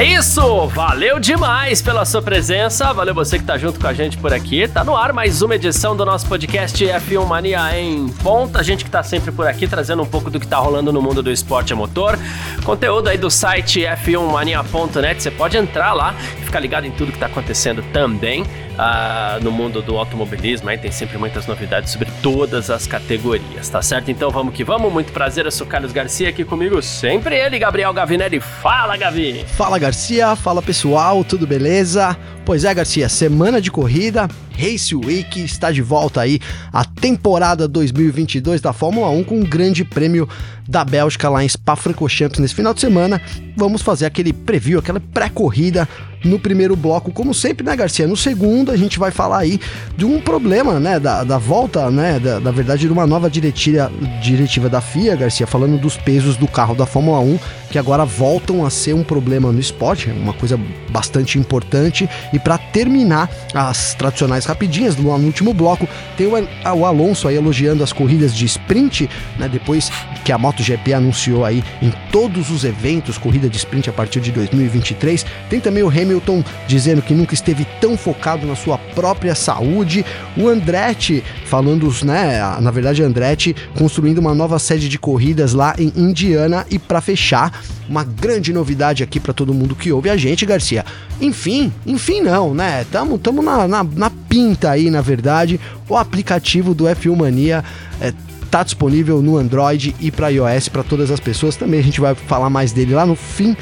É isso! Valeu demais pela sua presença, valeu você que tá junto com a gente por aqui. Tá no ar mais uma edição do nosso podcast F1 Mania em ponta. A gente que tá sempre por aqui trazendo um pouco do que tá rolando no mundo do esporte a motor. Conteúdo aí do site f1mania.net. Você pode entrar lá ficar ligado em tudo que tá acontecendo também uh, no mundo do automobilismo. Aí tem sempre muitas novidades sobre todas as categorias, tá certo? Então vamos que vamos. Muito prazer, eu sou Carlos Garcia aqui comigo, sempre ele, Gabriel Gavinelli. Fala, Gavi! Fala, Garcia. Fala, pessoal. Tudo beleza? Pois é, Garcia, semana de corrida, Race Week está de volta aí a temporada 2022 da Fórmula 1 com um grande prêmio da Bélgica lá em Spa-Francorchamps nesse final de semana. Vamos fazer aquele preview, aquela pré-corrida no primeiro bloco, como sempre, né, Garcia? No segundo, a gente vai falar aí de um problema, né, da, da volta, né, da, da verdade, de uma nova diretiva, diretiva da FIA, Garcia, falando dos pesos do carro da Fórmula 1, que agora voltam a ser um problema no esporte, uma coisa bastante importante. E para terminar as tradicionais rapidinhas no último bloco, tem o, o Alonso aí elogiando as corridas de sprint, né, depois que a MotoGP anunciou aí em todos os eventos corrida de sprint a partir de 2023. Tem também o Hamilton dizendo que nunca esteve tão focado na sua própria saúde. O Andretti falando, né, na verdade Andretti construindo uma nova sede de corridas lá em Indiana e para fechar, uma grande novidade aqui para todo mundo que ouve a gente, Garcia. Enfim, enfim não, né? Tamo, tamo na, na, na pinta aí, na verdade. O aplicativo do F1 Mania é, tá disponível no Android e para iOS para todas as pessoas. Também a gente vai falar mais dele lá no fim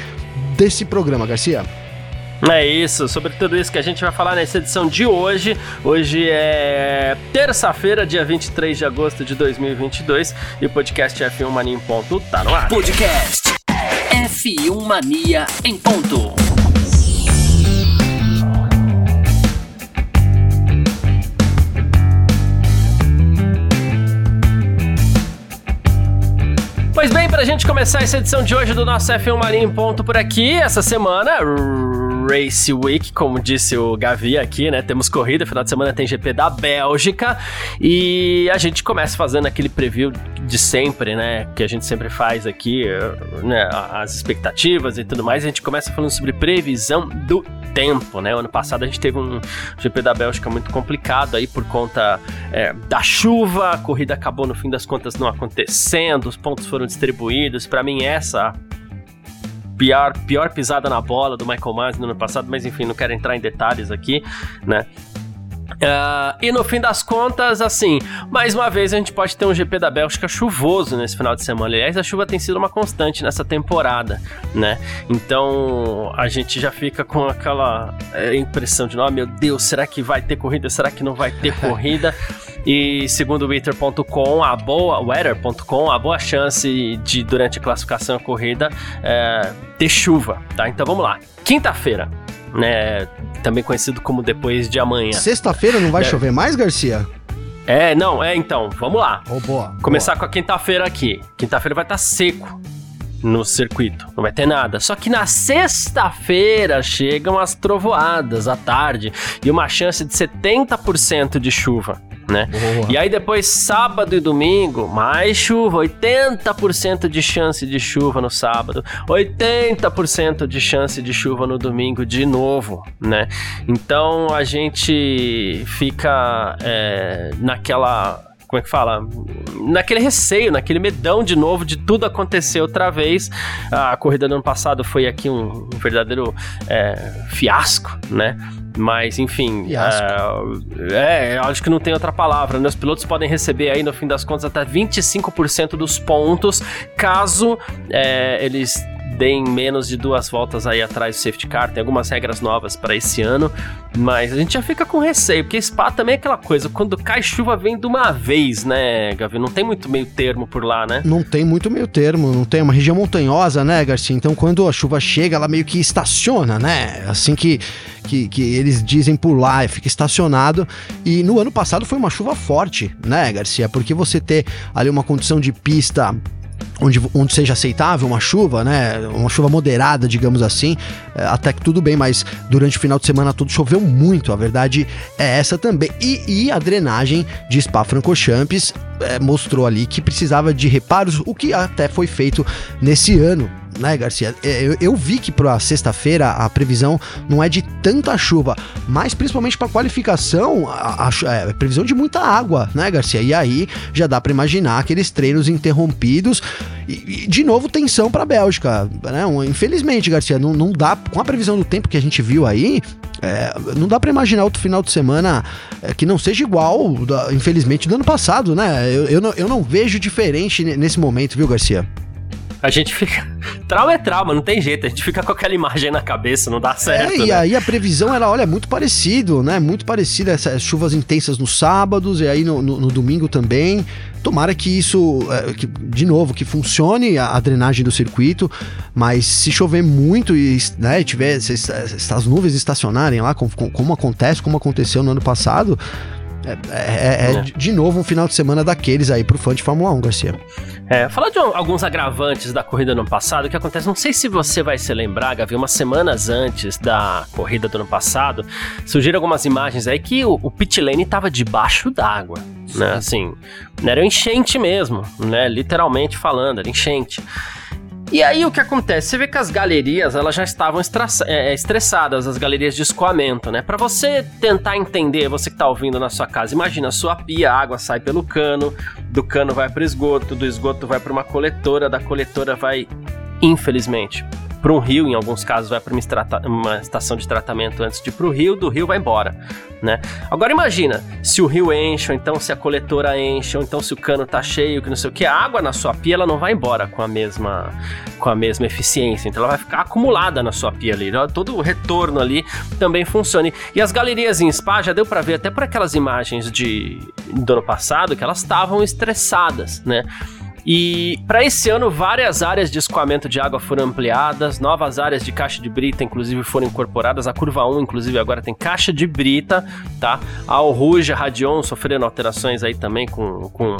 desse programa, Garcia. É isso, sobre tudo isso que a gente vai falar nessa edição de hoje. Hoje é terça-feira, dia 23 de agosto de 2022 e o podcast F1 Mania em ponto tá no ar. Podcast F1 Mania em ponto. Pois bem, pra gente começar essa edição de hoje do nosso F1 Mania em ponto por aqui, essa semana Race Week, como disse o Gavi aqui, né? Temos corrida, final de semana tem GP da Bélgica e a gente começa fazendo aquele preview de sempre, né? Que a gente sempre faz aqui, né? As expectativas e tudo mais. A gente começa falando sobre previsão do tempo, né? O ano passado a gente teve um GP da Bélgica muito complicado aí por conta é, da chuva, a corrida acabou no fim das contas não acontecendo, os pontos foram distribuídos. Para mim, essa pior, pior pisada na bola do Michael Myers no ano passado, mas enfim, não quero entrar em detalhes aqui, né? Uh, e no fim das contas, assim, mais uma vez a gente pode ter um GP da Bélgica chuvoso nesse final de semana. Aliás, a chuva tem sido uma constante nessa temporada, né? Então a gente já fica com aquela é, impressão de, oh meu Deus, será que vai ter corrida? Será que não vai ter corrida? E segundo o Twitter.com, a boa, weather.com, a boa chance de durante a classificação a corrida é, ter chuva, tá? Então vamos lá. Quinta-feira, né? Também conhecido como depois de amanhã. Sexta-feira não vai é. chover mais, Garcia? É, não, é então, vamos lá. Oh, boa. Começar boa. com a quinta-feira aqui. Quinta-feira vai estar tá seco no circuito, não vai ter nada. Só que na sexta-feira chegam as trovoadas à tarde e uma chance de 70% de chuva né? Boa. E aí depois sábado e domingo, mais chuva, 80% de chance de chuva no sábado, 80% de chance de chuva no domingo de novo, né? Então a gente fica é, naquela como é que fala? Naquele receio, naquele medão de novo de tudo acontecer outra vez. A corrida do ano passado foi aqui um, um verdadeiro é, fiasco, né? Mas, enfim. É, é, acho que não tem outra palavra. Né? Os pilotos podem receber aí, no fim das contas, até 25% dos pontos caso é, eles deem menos de duas voltas aí atrás do safety car. Tem algumas regras novas para esse ano, mas a gente já fica com receio, porque Spa também é aquela coisa, quando cai chuva vem de uma vez, né, Gavi? Não tem muito meio termo por lá, né? Não tem muito meio termo, não tem uma região montanhosa, né, Garcia? Então quando a chuva chega, ela meio que estaciona, né? Assim que, que, que eles dizem por lá, fica estacionado. E no ano passado foi uma chuva forte, né, Garcia? Porque você ter ali uma condição de pista onde, onde seja aceitável uma chuva, né? Uma chuva moderada, digamos assim, é, até que tudo bem, mas durante o final de semana todo choveu muito, a verdade é essa também. E, e a drenagem de Spa-Francorchamps é, mostrou ali que precisava de reparos, o que até foi feito nesse ano né, Garcia? É, eu, eu vi que para sexta-feira a previsão não é de tanta chuva, mas principalmente para qualificação, a, a, a, é, previsão de muita água, né, Garcia? E aí já dá para imaginar aqueles treinos interrompidos e, e de novo tensão para a Bélgica, né? Infelizmente, Garcia, não, não dá com a previsão do tempo que a gente viu aí. É, não dá para imaginar outro final de semana é, que não seja igual, infelizmente, do ano passado, né? Eu, eu, não, eu não vejo diferente nesse momento, viu, Garcia? A gente fica. Trauma é trauma, não tem jeito. A gente fica com aquela imagem na cabeça, não dá certo. É, e né? aí a previsão era, olha, muito parecido, né? Muito parecido. Essas chuvas intensas nos sábados e aí no, no, no domingo também. Tomara que isso, é, que, de novo, que funcione a, a, drenagem do circuito, mas se chover muito e né, tiver se, se, se as nuvens estacionarem lá, como, como acontece, como aconteceu no ano passado, é, é, é, de novo um final de semana daqueles aí pro fã de Fórmula 1, Garcia. É, falar de um, alguns agravantes da corrida do ano passado, que acontece, não sei se você vai se lembrar, Gavi, umas semanas antes da corrida do ano passado, surgiram algumas imagens aí que o, o pit lane tava debaixo d'água, né, assim, era enchente mesmo, né, literalmente falando, era enchente. E aí o que acontece? Você vê que as galerias elas já estavam é, é, estressadas, as galerias de escoamento, né? Para você tentar entender, você que tá ouvindo na sua casa, imagina sua pia, a água sai pelo cano, do cano vai para esgoto, do esgoto vai para uma coletora, da coletora vai, infelizmente, para um rio, em alguns casos vai para uma, uma, estação de tratamento antes de ir para o rio, do rio vai embora, né? Agora imagina, se o rio enche, ou então se a coletora enche, ou então se o cano tá cheio, que não sei o que, a água na sua pia ela não vai embora com a mesma com a mesma eficiência, então ela vai ficar acumulada na sua pia ali, todo o retorno ali também funciona. E as galerias em spa já deu para ver até por aquelas imagens de do ano passado que elas estavam estressadas, né? E para esse ano, várias áreas de escoamento de água foram ampliadas, novas áreas de caixa de brita, inclusive, foram incorporadas. A curva 1, inclusive, agora tem caixa de brita, tá? A Alruja, Radion sofrendo alterações aí também com, com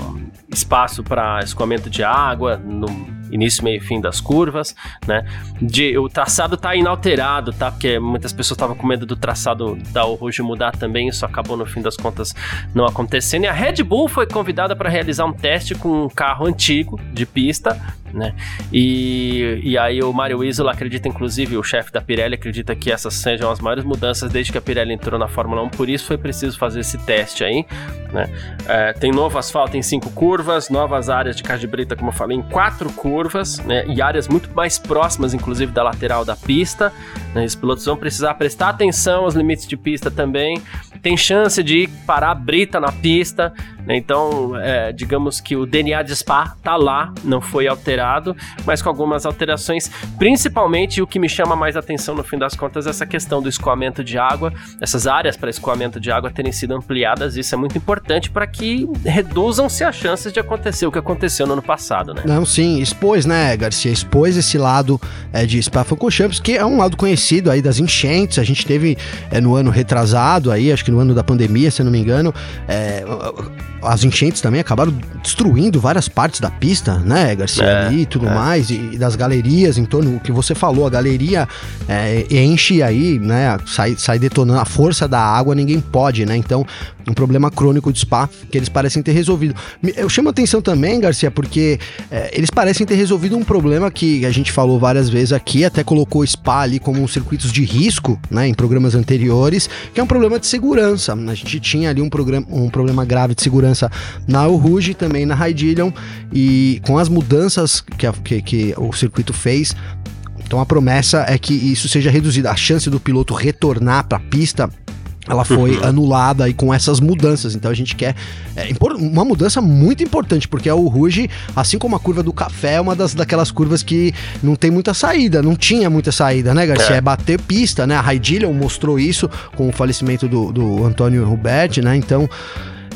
espaço para escoamento de água no início, meio e fim das curvas, né? De, o traçado tá inalterado, tá? Porque muitas pessoas estavam com medo do traçado da Rouge mudar também, isso acabou no fim das contas não acontecendo. E a Red Bull foi convidada para realizar um teste com um carro antigo de pista, né? E, e aí o Mario Isola acredita, inclusive, o chefe da Pirelli acredita que essas sejam as maiores mudanças desde que a Pirelli entrou na Fórmula 1, por isso foi preciso fazer esse teste aí, né? É, tem novo asfalto em cinco curvas, novas áreas de caixa de brita, como eu falei, em quatro curvas, né? E áreas muito mais próximas, inclusive, da lateral da pista. Né? Os pilotos vão precisar prestar atenção aos limites de pista também. Tem chance de parar a brita na pista? Então, é, digamos que o DNA de Spa tá lá, não foi alterado, mas com algumas alterações, principalmente o que me chama mais atenção no fim das contas é essa questão do escoamento de água, essas áreas para escoamento de água terem sido ampliadas, isso é muito importante para que reduzam-se as chances de acontecer o que aconteceu no ano passado, né? Não, sim, expôs, né, Garcia, expôs esse lado é, de Spa-Francorchamps, que é um lado conhecido aí das enchentes, a gente teve é, no ano retrasado aí, acho que no ano da pandemia, se não me engano, é, as enchentes também acabaram destruindo várias partes da pista, né, Garcia? É, ali e tudo é. mais, e, e, das galerias em torno, o que você falou, a galeria é, enche aí, né, sai, sai detonando a força da água, ninguém pode, né? Então, um problema crônico de Spa que eles parecem ter resolvido. Eu chamo atenção também, Garcia, porque é, eles parecem ter resolvido um problema que a gente falou várias vezes aqui, até colocou Spa ali como um circuitos de risco, né, em programas anteriores, que é um problema de segurança. A gente tinha ali um, programa, um problema grave de segurança na El Rouge, também na Raidillion, e com as mudanças que, a, que, que o circuito fez, então a promessa é que isso seja reduzida. A chance do piloto retornar para a pista ela foi uhum. anulada aí com essas mudanças. Então a gente quer é, uma mudança muito importante, porque o Ruge, assim como a curva do café, é uma das daquelas curvas que não tem muita saída, não tinha muita saída, né, Garcia? É, é bater pista, né? A Raidillion mostrou isso com o falecimento do, do Antônio Huberti, né? Então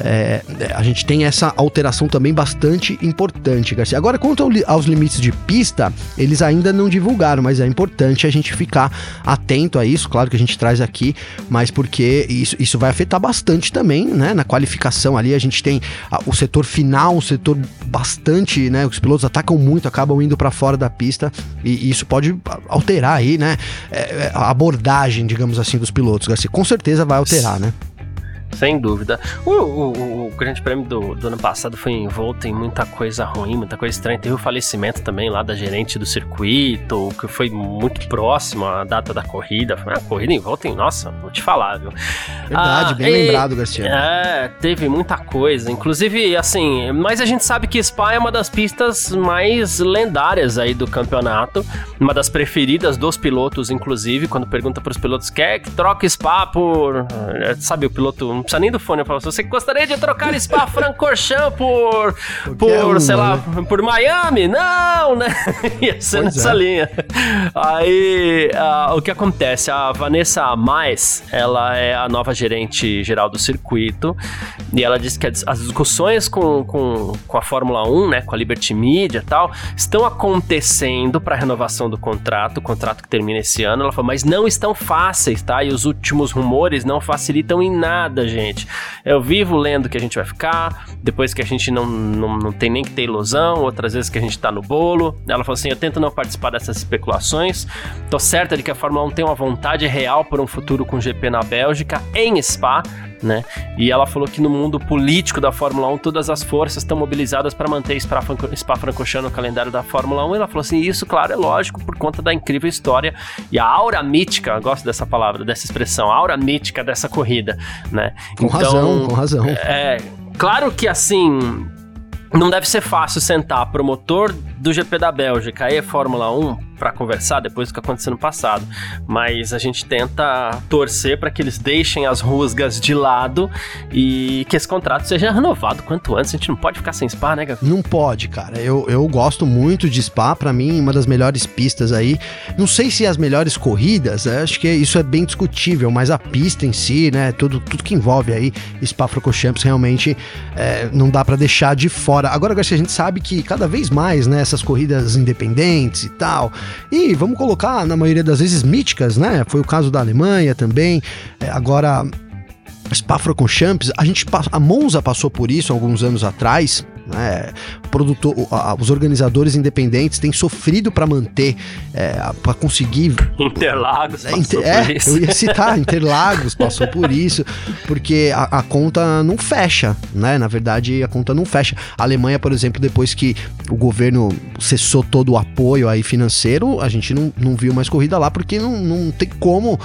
é, a gente tem essa alteração também bastante importante, Garcia. Agora, quanto aos limites de pista, eles ainda não divulgaram, mas é importante a gente ficar atento a isso. Claro que a gente traz aqui, mas porque isso, isso vai afetar bastante também, né? Na qualificação ali, a gente tem o setor final, um setor bastante, né? Os pilotos atacam muito, acabam indo para fora da pista e, e, isso pode alterar aí, né? É, é, a abordagem, digamos assim, dos pilotos, Garcia. Com certeza vai alterar, né? Sem dúvida. O, o, o Grande Prêmio do, do, ano passado foi envolto em muita coisa ruim, muita coisa estranha. Teve o falecimento também lá da gerente do circuito, que foi muito próximo à data da corrida. Foi uma corrida envolta em. Nossa, vou te falar, viu? Verdade, ah, bem e, lembrado, Garcia. É, teve muita coisa. Inclusive, assim, mas a gente sabe que Spa é uma das pistas mais lendárias aí do campeonato. Uma das preferidas dos pilotos, inclusive, quando pergunta para os pilotos, quer que troque Spa por. Sabe, o piloto não precisa nem do fone. Eu falo, você gostaria de trocar Spa Francorchamps por, por, sei lá, né? por Miami? Não, né? Ia ser pois nessa é. linha. Aí, uh, o que acontece? A Vanessa Mais, ela é a nova gerente geral do circuito e ela disse que as discussões com, com, com a Fórmula 1, né, com a Liberty Media e tal, estão acontecendo para renovação do contrato, o contrato que termina esse ano. Ela falou, mas não estão fáceis, tá? E os últimos rumores não facilitam em nada, gente. Eu vivo lendo que a gente vai ficar, depois que a gente não, não, não tem nem que ter ilusão, outras vezes que a gente tá no bolo. Ela falou assim: eu tento não participar dessas especulações. Tô certa de que a Fórmula 1 tem uma vontade real por um futuro com GP na Bélgica, em Spa né? E ela falou que no mundo político da Fórmula 1 todas as forças estão mobilizadas para manter Spa-Francorchamps no calendário da Fórmula 1. E ela falou assim: isso, claro, é lógico por conta da incrível história e a aura mítica, gosto dessa palavra, dessa expressão, a aura mítica dessa corrida, né? Com então, razão, com razão. É, claro que assim, não deve ser fácil sentar promotor do GP da Bélgica e Fórmula 1 para conversar depois do que aconteceu no passado, mas a gente tenta torcer para que eles deixem as rusgas de lado e que esse contrato seja renovado quanto antes. A gente não pode ficar sem Spa, né, Não pode, cara. Eu, eu gosto muito de Spa, para mim, uma das melhores pistas aí. Não sei se as melhores corridas, né? acho que isso é bem discutível, mas a pista em si, né, tudo, tudo que envolve aí Spa-Francorchamps realmente é, não dá para deixar de fora. Agora, a gente sabe que cada vez mais, né, essas corridas independentes e tal, e vamos colocar, na maioria das vezes, míticas, né? Foi o caso da Alemanha também. É, agora, Spa-Francorchamps, a gente a Monza passou por isso alguns anos atrás, né? Produtor, os organizadores independentes têm sofrido para manter, é, para conseguir. Interlagos. É, inter, é eu ia citar, Interlagos passou por isso, porque a, a, conta não fecha, né? Na verdade, a conta não fecha. A Alemanha, por exemplo, depois que o governo cessou todo o apoio aí financeiro, a gente não, não viu mais corrida lá, porque não, não tem como,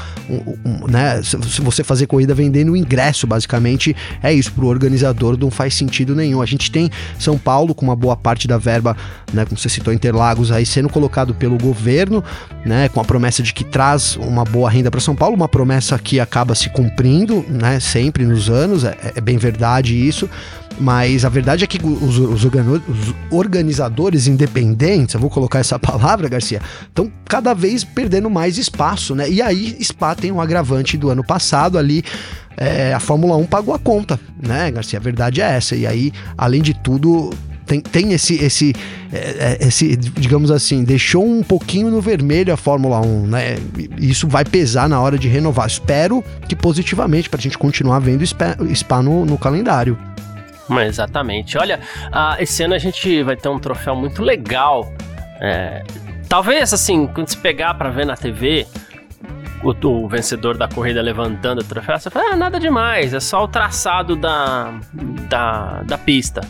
né? Se você fazer corrida vendendo o ingresso, basicamente, é isso. Pro organizador não faz sentido nenhum. A gente tem são Paulo, com uma boa parte da verba, né, como você citou, Interlagos, aí sendo colocado pelo governo, né, com a promessa de que traz uma boa renda para São Paulo, uma promessa que acaba se cumprindo, né, sempre nos anos, é, é bem verdade isso. Mas a verdade é que os, os, organizadores independentes, eu vou colocar essa palavra, Garcia, estão cada vez perdendo mais espaço, né? E aí, Spa tem um agravante do ano passado ali, é, a Fórmula 1 pagou a conta, né, Garcia? A verdade é essa. E aí, além de tudo, tem, tem esse, esse, é, é, esse, digamos assim, deixou um pouquinho no vermelho a Fórmula 1, né? Isso vai pesar na hora de renovar. Espero que positivamente, para a gente continuar vendo Spa, no, no calendário. Exatamente. Olha, esse ano a gente vai ter um troféu muito legal. É, talvez, assim, quando se pegar para ver na TV, o, o, vencedor da corrida levantando o troféu, você fala, ah, nada demais, é só o traçado da, da, da pista,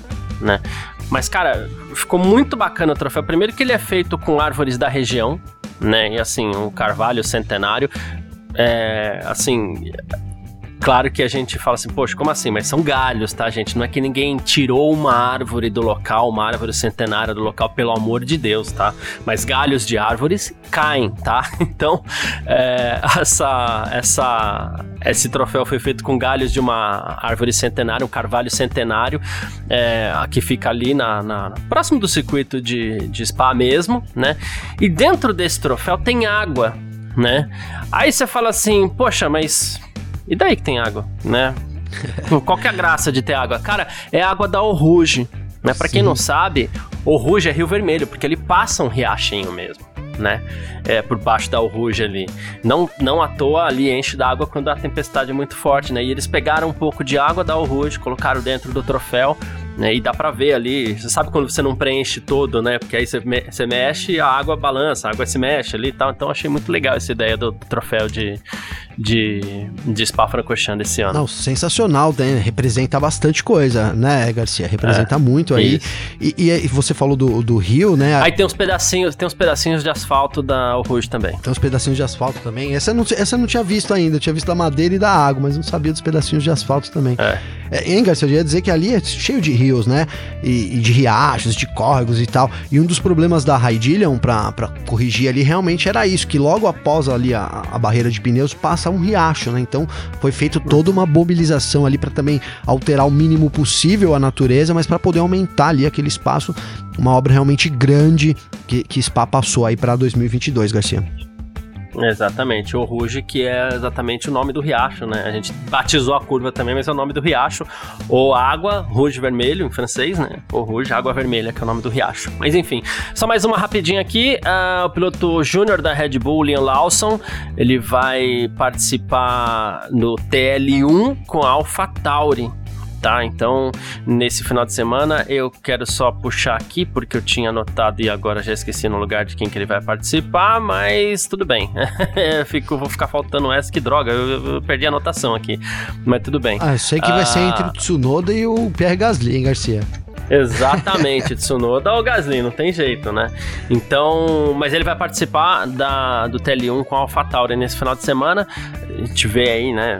né? Mas, cara, ficou muito bacana o troféu. Primeiro que ele é feito com árvores da região, né? E assim, um carvalho centenário. É, assim, Claro que a gente fala assim, poxa, como assim? Mas são galhos, tá, gente? Não é que ninguém tirou uma árvore do local, uma árvore centenária do local, pelo amor de Deus, tá? Mas galhos de árvores caem, tá? Então, é, essa, essa, esse troféu foi feito com galhos de uma árvore centenária, um carvalho centenário, é, que fica ali na, na, próximo do circuito de, de Spa mesmo, né? E dentro desse troféu tem água, né? Aí você fala assim, poxa, mas e daí que tem água, né? Qual que é a graça de ter água? Cara, é água da Oruge, né? Para quem não sabe, Oruge é Rio Vermelho, porque ele passa um riachinho mesmo né? É, por baixo da Ruge ali. Não, não à toa ali enche d'água quando a tempestade é muito forte, né? E eles pegaram um pouco de água da Ruge, colocaram dentro do troféu né? E dá pra ver ali, você sabe quando você não preenche todo, né? Porque aí você, me você mexe, a água balança, a água se mexe ali e tal. Então achei muito legal essa ideia do troféu de, de, de Spa-Francorchamps desse ano. Não, sensacional, né? Representa bastante coisa, né, Garcia? Representa é, muito aí. E, e, você falou do, do Rio, né? Aí tem uns pedacinhos, tem uns pedacinhos de asfalto da Rouge também. Tem uns pedacinhos de asfalto também. Essa eu não, essa eu não tinha visto ainda, eu tinha visto da madeira e da água, mas não sabia dos pedacinhos de asfalto também. É. É, hein, Garcia, eu ia dizer que ali é cheio de rios, né? E, e de riachos, de córregos e tal. E um dos problemas da Raidillion pra, pra corrigir ali realmente era isso, que logo após ali a, a barreira de pneus passa um riacho, né? Então foi feito toda uma mobilização ali para também alterar o mínimo possível a natureza, mas para poder aumentar ali aquele espaço, uma obra realmente grande que, que Spa passou aí para 2022, Garcia. Exatamente, o Rouge, que é exatamente o nome do riacho, né? A gente batizou a curva também, mas é o nome do riacho. Ou água, Rouge vermelho em francês, né? Ou Rouge, água vermelha, que é o nome do riacho. Mas enfim, só mais uma rapidinha aqui. Uh, o piloto júnior da Red Bull, Liam Lawson, ele vai participar no TL1 com a AlphaTauri tá? Então, nesse final de semana, eu quero só puxar aqui, porque eu tinha anotado e agora já esqueci no lugar de quem que ele vai participar, mas tudo bem. Fico, vou ficar faltando essa, que droga, eu, eu, perdi a anotação aqui, mas tudo bem. Ah, eu sei que ah, vai ser entre o Tsunoda e o Pierre Gasly, hein, Garcia? Exatamente, Tsunoda ou Gasly, não tem jeito, né? Então, mas ele vai participar da, do TL1 com a AlphaTauri nesse final de semana. A gente vê aí, né?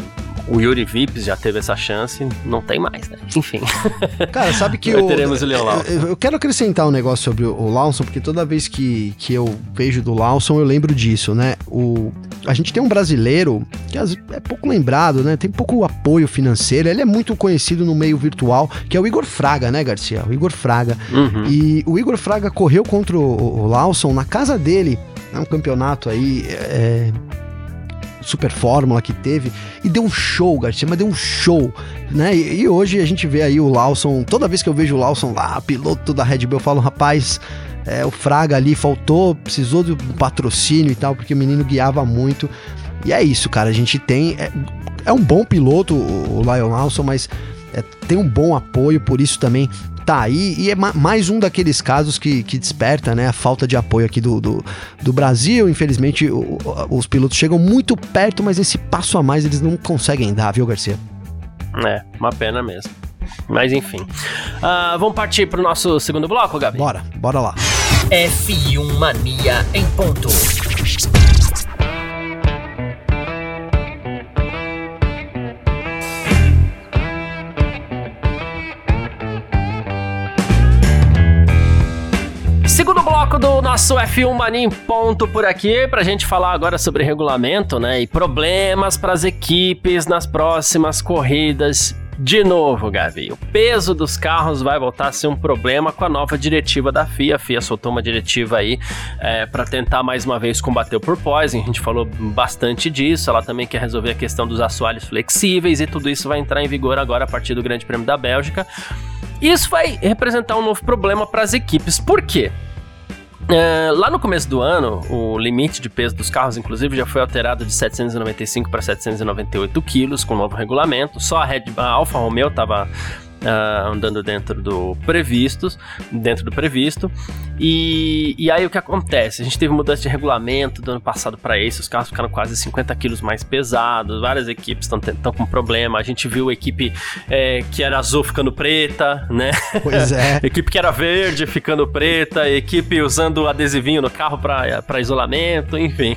O Yuri Vips já teve essa chance, não tem mais, né? Enfim. Cara, sabe que eu, teremos o Leon Lawson. Eu quero acrescentar um negócio sobre o Lawson, porque toda vez que, que eu vejo do Lawson, eu lembro disso, né? O, a gente tem um brasileiro que é pouco lembrado, né? Tem pouco apoio financeiro. Ele é muito conhecido no meio virtual, que é o Igor Fraga, né, Garcia? O Igor Fraga. Uhum. E o Igor Fraga correu contra o, o Lawson na casa dele, é um campeonato aí. É, Super Fórmula que teve, e deu um show, Garcia, mas deu um show, né? E, e, hoje a gente vê aí o Lawson, toda vez que eu vejo o Lawson lá, piloto da Red Bull, eu falo, rapaz, é, o Fraga ali faltou, precisou do patrocínio e tal, porque o menino guiava muito. E é isso, cara, a gente tem. É, é um bom piloto, o Lion Lawson, mas é, tem um bom apoio, por isso também tá aí e é mais um daqueles casos que, que desperta né, a falta de apoio aqui do, do, do Brasil. Infelizmente, o, os pilotos chegam muito perto, mas esse passo a mais eles não conseguem dar, viu, Garcia? É, uma pena mesmo. Mas enfim. Uh, vamos partir para o nosso segundo bloco, Gabi? Bora, bora lá. F1 Mania em ponto. Segundo bloco do nosso F1 Mania em ponto por aqui, pra gente falar agora sobre regulamento, né? E problemas para as equipes nas próximas corridas. De novo, Gavi, o peso dos carros vai voltar a ser um problema com a nova diretiva da FIA. A FIA soltou uma diretiva aí é, para tentar mais uma vez combater o porpoising. A gente falou bastante disso. Ela também quer resolver a questão dos assoalhos flexíveis e tudo isso vai entrar em vigor agora a partir do Grande Prêmio da Bélgica. Isso vai representar um novo problema para as equipes. Por quê? É, lá no começo do ano, o limite de peso dos carros, inclusive, já foi alterado de 795 para 798 quilos com o novo regulamento. Só a, Red, a Alfa Romeo estava uh, andando dentro do previsto, dentro do previsto. E, e aí o que acontece? A gente teve mudança de regulamento do ano passado para esse, os carros ficaram quase 50 quilos mais pesados, várias equipes estão com problema. A gente viu a equipe é, que era azul ficando preta, né? Pois é. equipe que era verde ficando preta, equipe usando adesivinho no carro para isolamento, enfim.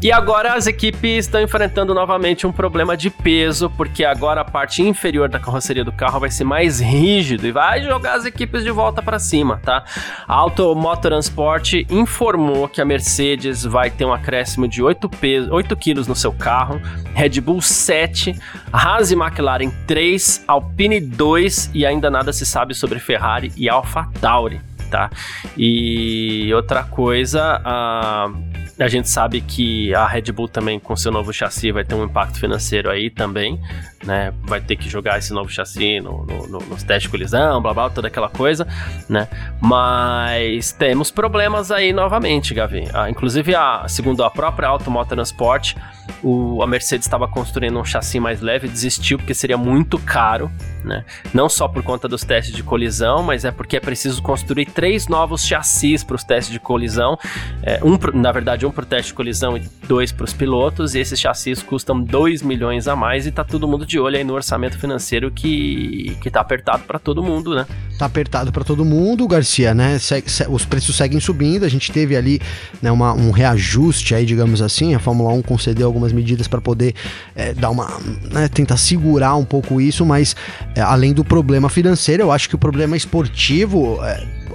E agora as equipes estão enfrentando novamente um problema de peso, porque agora a parte inferior da carroceria do carro vai ser mais rígido e vai jogar as equipes de volta para cima, tá? A Auto Motorsport informou que a Mercedes vai ter um acréscimo de 8, peso, 8 quilos no seu carro, Red Bull 7, Haas e McLaren 3, Alpine 2 e ainda nada se sabe sobre Ferrari e AlphaTauri tá? E outra coisa, a, a gente sabe que a Red Bull também, com seu novo chassi, vai ter um impacto financeiro aí também, né? Vai ter que jogar esse novo chassi no, no, no, nos testes de colisão, blá blá, toda aquela coisa, né? Mas temos problemas aí novamente, Gavi. Ah, inclusive, a, segundo a própria Automotor Transport, o, a Mercedes estava construindo um chassi mais leve, desistiu porque seria muito caro, né? Não só por conta dos testes de colisão, mas é porque é preciso construir três novos chassis para os testes de colisão. É, um, na verdade, um para o teste de colisão e dois para os pilotos. E esses chassis custam 2 milhões a mais e tá todo mundo de olho aí no orçamento financeiro que, que tá apertado para todo mundo, né? Tá apertado para todo mundo, Garcia, né? Os preços seguem subindo. A gente teve ali né, uma, um reajuste aí, digamos assim. A Fórmula 1 concedeu algumas medidas para poder é, dar uma. Né, tentar segurar um pouco isso, mas além do problema financeiro, eu acho que o problema esportivo.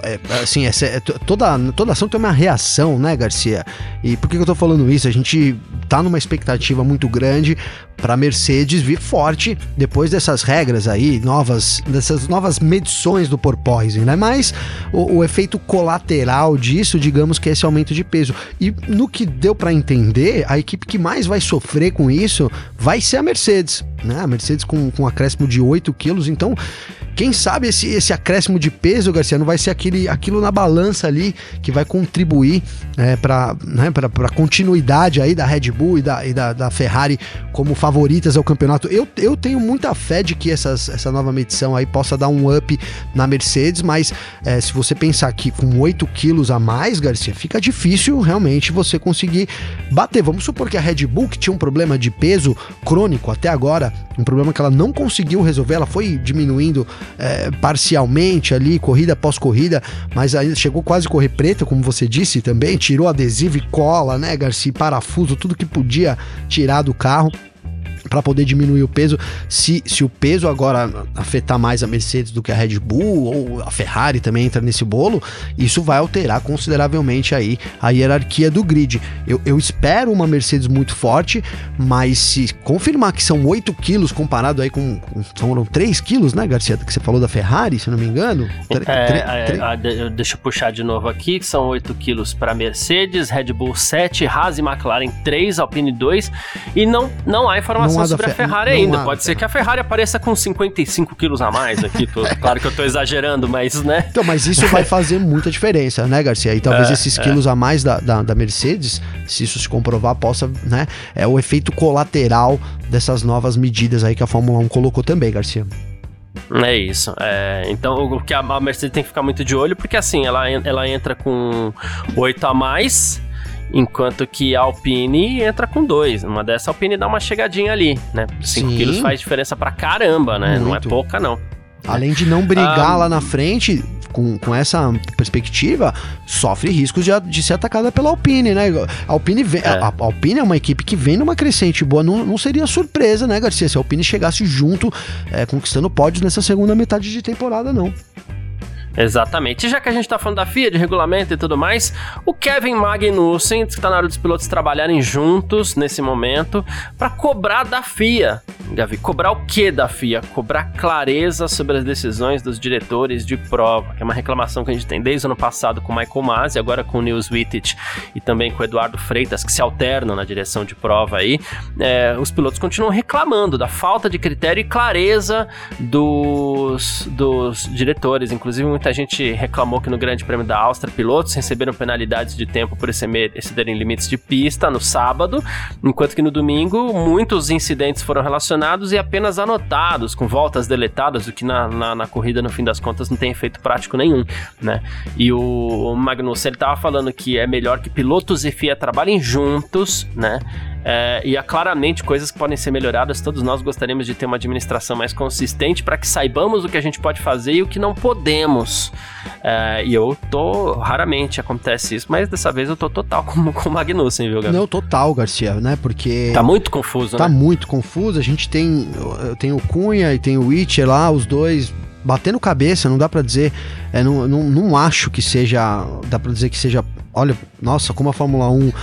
É, assim, é, é, toda, toda ação tem uma reação, né, Garcia? E por que, que eu tô falando isso? A gente tá numa expectativa muito grande para Mercedes vir forte depois dessas regras aí, novas, dessas novas medições do porpoising, né? Mas o, o efeito colateral disso, digamos que é esse aumento de peso. E no que deu para entender, a equipe que mais vai sofrer com isso vai ser a Mercedes, né? A Mercedes com, com um acréscimo de 8 quilos, então quem sabe esse, esse acréscimo de peso, Garcia, não vai ser aquele, aquilo na balança ali que vai contribuir é, para né, a continuidade aí da Red Bull e da, e da, da, Ferrari como favoritas ao campeonato. Eu, eu tenho muita fé de que essas, essa nova medição aí possa dar um up na Mercedes, mas é, se você pensar que com 8 quilos a mais, Garcia, fica difícil realmente você conseguir bater. Vamos supor que a Red Bull, que tinha um problema de peso crônico até agora, um problema que ela não conseguiu resolver, ela foi diminuindo é, parcialmente ali, corrida após corrida, mas aí chegou quase a correr preta, como você disse também, tirou adesivo e cola, né, Garcia, parafuso, tudo que podia tirar do carro para poder diminuir o peso. Se, se o peso agora afetar mais a Mercedes do que a Red Bull ou a Ferrari também entra nesse bolo, isso vai alterar consideravelmente aí a hierarquia do grid. Eu, eu espero uma Mercedes muito forte, mas se confirmar que são 8 quilos comparado aí com, com foram 3 quilos, né, Garcia, que você falou da Ferrari, se não me engano? É, é, deixa eu puxar de novo aqui, que são 8 quilos para Mercedes, Red Bull 7, Haas e McLaren 3, Alpine 2, e não, não há informação informação sobre a Ferrari ainda. Pode ser que a Ferrari apareça com 55 quilos a mais aqui. Tô, claro que eu tô exagerando, mas, né? Então, mas isso vai fazer muita diferença, né, Garcia? E talvez é, esses é. quilos a mais da, da, da, Mercedes, se isso se comprovar, possa, né? É o efeito colateral dessas novas medidas aí que a Fórmula 1 colocou também, Garcia. É isso. É, então, o que a Mercedes tem que ficar muito de olho, porque assim, ela, ela entra com 8 a mais Enquanto que a Alpine entra com dois. Uma dessa, a Alpine dá uma chegadinha ali, né? 5 quilos faz diferença pra caramba, né? Muito. Não é pouca, não. Além de não brigar ah, lá na frente, com, com essa perspectiva, sofre riscos de, de ser atacada pela Alpine, né? A Alpine, vem, é. a, a, Alpine é uma equipe que vem numa crescente boa. Não, não seria surpresa, né, Garcia? Se a Alpine chegasse junto, é, conquistando pódios nessa segunda metade de temporada, não. Exatamente. E já que a gente tá falando da FIA, de regulamento e tudo mais, o Kevin Magnussen, que tá na hora dos pilotos trabalharem juntos nesse momento, para cobrar da FIA. Gavi, cobrar o que da FIA? Cobrar clareza sobre as decisões dos diretores de prova, que é uma reclamação que a gente tem desde o ano passado com o Michael Masi, agora com o Nils Wittich e também com o Eduardo Freitas, que se alternam na direção de prova aí. É, os pilotos continuam reclamando da falta de critério e clareza dos, dos diretores, inclusive muita gente reclamou que no Grande Prêmio da Áustria, pilotos receberam penalidades de tempo por excederem limites de pista no sábado, enquanto que no domingo muitos incidentes foram relacionados e apenas anotados, com voltas deletadas, o que na, na, na corrida, no fim das contas, não tem efeito prático nenhum, né? E o Magnus, ele tava falando que é melhor que pilotos e FIA trabalhem juntos, né? É, e há claramente coisas que podem ser melhoradas. Todos nós gostaríamos de ter uma administração mais consistente para que saibamos o que a gente pode fazer e o que não podemos. É, e eu tô. Raramente acontece isso, mas dessa vez eu tô total como com o Magnussen, viu, Gabriel? Não, total, Garcia, né? Porque. Tá muito confuso, tá né? Tá muito confuso. A gente tem. Tem o Cunha e tem o Witcher lá, os dois batendo cabeça, não dá para dizer, é, não, não, não acho que seja, dá para dizer que seja, olha, nossa, como a Fórmula 1 ah,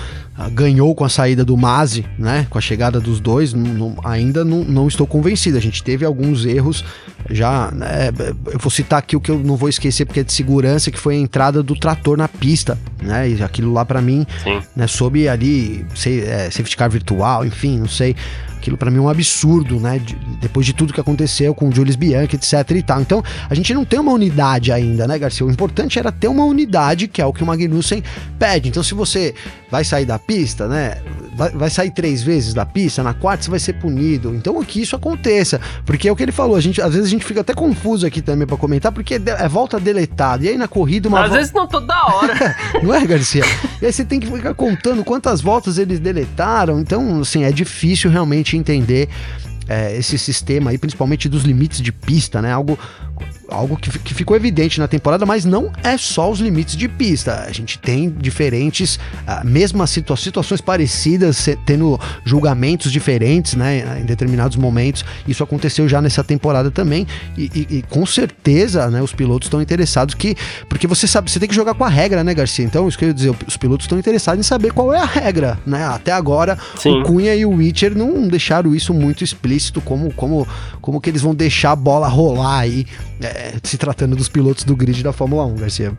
ganhou com a saída do Masi, né? Com a chegada dos dois, não, ainda não, não, estou convencido. A gente teve alguns erros já. Né, eu vou citar aqui o que eu não vou esquecer porque é de segurança, que foi a entrada do trator na pista, né? E aquilo lá para mim, Sim. né? Sob ali, sei, é, safety car virtual, enfim, não sei. Aquilo para mim é um absurdo, né? De, depois de tudo que aconteceu com o Julius Bianchi, etc e tal. Então, a gente não tem uma unidade ainda, né, Garcia? O importante era ter uma unidade, que é o que o Magnussen pede. Então, se você vai sair da pista, né? Vai, vai, sair três vezes da pista, na quarta você vai ser punido. Então, que isso aconteça. Porque é o que ele falou, a gente, às vezes a gente fica até confuso aqui também para comentar, porque é volta deletada. E aí na corrida uma. Às volta... vezes não toda hora. não é, Garcia? E aí você tem que ficar contando quantas voltas eles deletaram. Então, assim, é difícil realmente entender é, esse sistema aí, principalmente dos limites de pista, né? Algo algo que, que ficou evidente na temporada, mas não é só os limites de pista. A gente tem diferentes, uh, mesmas situa situações parecidas, tendo julgamentos diferentes, né, em determinados momentos. Isso aconteceu já nessa temporada também, e, e, e com certeza, né, os pilotos estão interessados que, porque você sabe, você tem que jogar com a regra, né, Garcia? Então, isso que eu ia dizer, os pilotos estão interessados em saber qual é a regra, né? Até agora, Sim. o Cunha e o Witcher não deixaram isso muito explícito, como, como, como que eles vão deixar a bola rolar aí. É, se tratando dos pilotos do grid da Fórmula 1, Garcia.